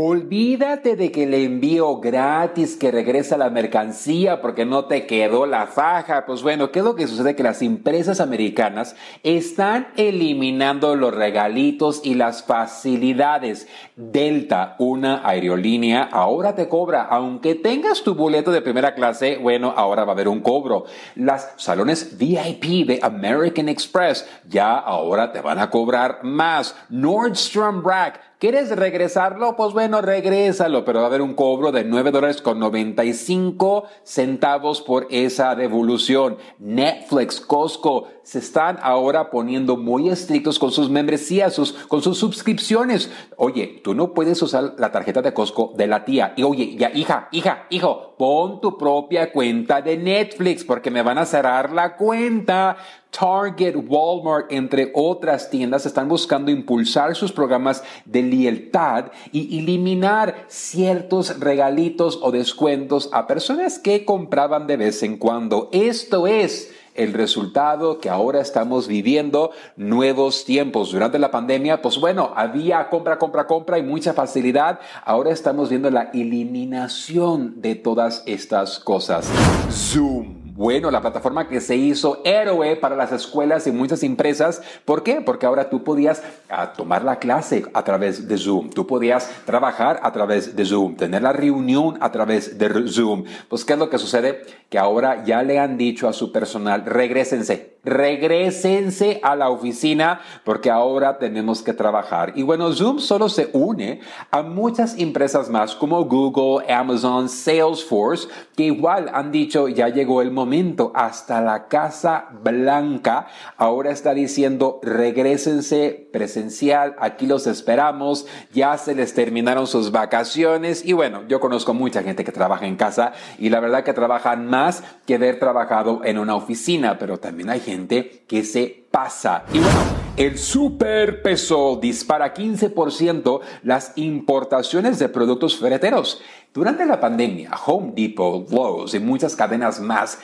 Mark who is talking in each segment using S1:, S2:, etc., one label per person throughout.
S1: Olvídate de que le envío gratis, que regresa la mercancía porque no te quedó la faja. Pues bueno, ¿qué es lo que sucede? Que las empresas americanas están eliminando los regalitos y las facilidades. Delta, una aerolínea, ahora te cobra. Aunque tengas tu boleto de primera clase, bueno, ahora va a haber un cobro. Las salones VIP de American Express ya ahora te van a cobrar más. Nordstrom Rack ¿Quieres regresarlo? Pues bueno, regrésalo, pero va a haber un cobro de 9 dólares con 95 centavos por esa devolución. Netflix, Costco, se están ahora poniendo muy estrictos con sus membresías, sus, con sus suscripciones. Oye, tú no puedes usar la tarjeta de Costco de la tía. Y oye, ya, hija, hija, hijo, pon tu propia cuenta de Netflix porque me van a cerrar la cuenta. Target, Walmart, entre otras tiendas, están buscando impulsar sus programas de lealtad y eliminar ciertos regalitos o descuentos a personas que compraban de vez en cuando. Esto es el resultado que ahora estamos viviendo nuevos tiempos. Durante la pandemia, pues bueno, había compra, compra, compra y mucha facilidad. Ahora estamos viendo la eliminación de todas estas cosas. Zoom bueno, la plataforma que se hizo héroe para las escuelas y muchas empresas. ¿Por qué? Porque ahora tú podías ah, tomar la clase a través de Zoom, tú podías trabajar a través de Zoom, tener la reunión a través de Zoom. Pues, ¿qué es lo que sucede? Que ahora ya le han dicho a su personal, regresense, regresense a la oficina porque ahora tenemos que trabajar. Y bueno, Zoom solo se une a muchas empresas más como Google, Amazon, Salesforce, que igual han dicho ya llegó el momento. Hasta la Casa Blanca ahora está diciendo regresense presencial, aquí los esperamos, ya se les terminaron sus vacaciones y bueno, yo conozco mucha gente que trabaja en casa y la verdad que trabajan más que haber trabajado en una oficina, pero también hay gente que se pasa. Y bueno, el superpeso dispara 15% las importaciones de productos ferreteros. Durante la pandemia, Home Depot, Lowe's y muchas cadenas más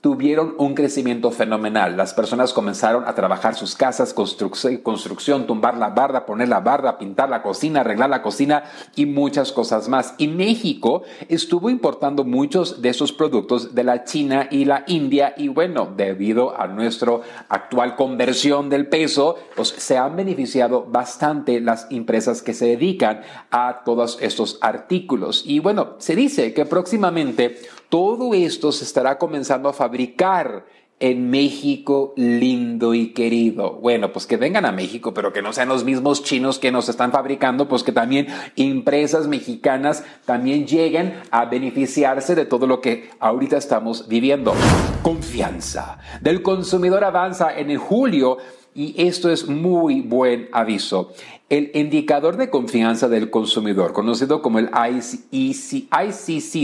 S1: tuvieron un crecimiento fenomenal. Las personas comenzaron a trabajar sus casas, construcción, tumbar la barda, poner la barda, pintar la cocina, arreglar la cocina y muchas cosas más. Y México estuvo importando muchos de esos productos de la China y la India y bueno, debido a nuestra actual conversión del peso, pues se han beneficiado bastante las empresas que se dedican a todos estos artículos. Y bueno, se dice que próximamente todo esto se estará comenzando a fabricar en México lindo y querido. Bueno, pues que vengan a México, pero que no sean los mismos chinos que nos están fabricando, pues que también empresas mexicanas también lleguen a beneficiarse de todo lo que ahorita estamos viviendo. Confianza del consumidor avanza en el julio y esto es muy buen aviso. El indicador de confianza del consumidor, conocido como el ICC,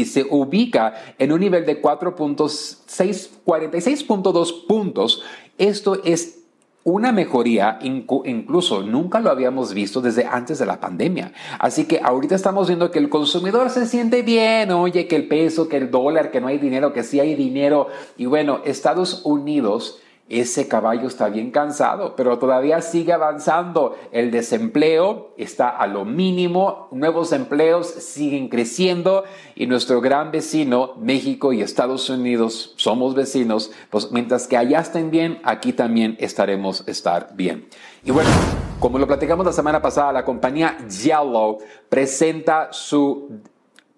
S1: se ubica en un nivel de 4.46.2 puntos. Esto es una mejoría, incluso nunca lo habíamos visto desde antes de la pandemia. Así que ahorita estamos viendo que el consumidor se siente bien, oye, que el peso, que el dólar, que no hay dinero, que sí hay dinero. Y bueno, Estados Unidos ese caballo está bien cansado, pero todavía sigue avanzando. El desempleo está a lo mínimo, nuevos empleos siguen creciendo y nuestro gran vecino, México y Estados Unidos, somos vecinos, pues mientras que allá estén bien, aquí también estaremos estar bien. Y bueno, como lo platicamos la semana pasada, la compañía Yellow presenta su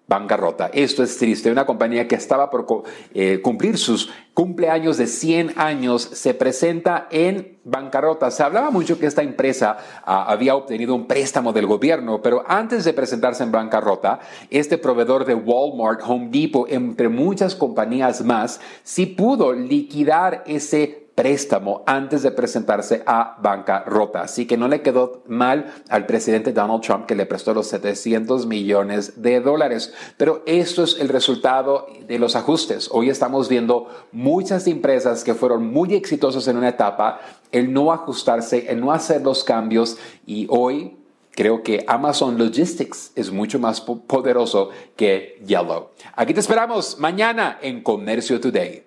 S1: bancarrota. Esto es triste. Una compañía que estaba por eh, cumplir sus cumpleaños de 100 años se presenta en bancarrota. Se hablaba mucho que esta empresa ah, había obtenido un préstamo del gobierno, pero antes de presentarse en bancarrota, este proveedor de Walmart, Home Depot, entre muchas compañías más, sí pudo liquidar ese préstamo antes de presentarse a bancarrota. Así que no le quedó mal al presidente Donald Trump que le prestó los 700 millones de dólares. Pero esto es el resultado de los ajustes. Hoy estamos viendo muchas empresas que fueron muy exitosas en una etapa, el no ajustarse, el no hacer los cambios y hoy Creo que Amazon Logistics es mucho más poderoso que Yellow. Aquí te esperamos mañana en Comercio Today.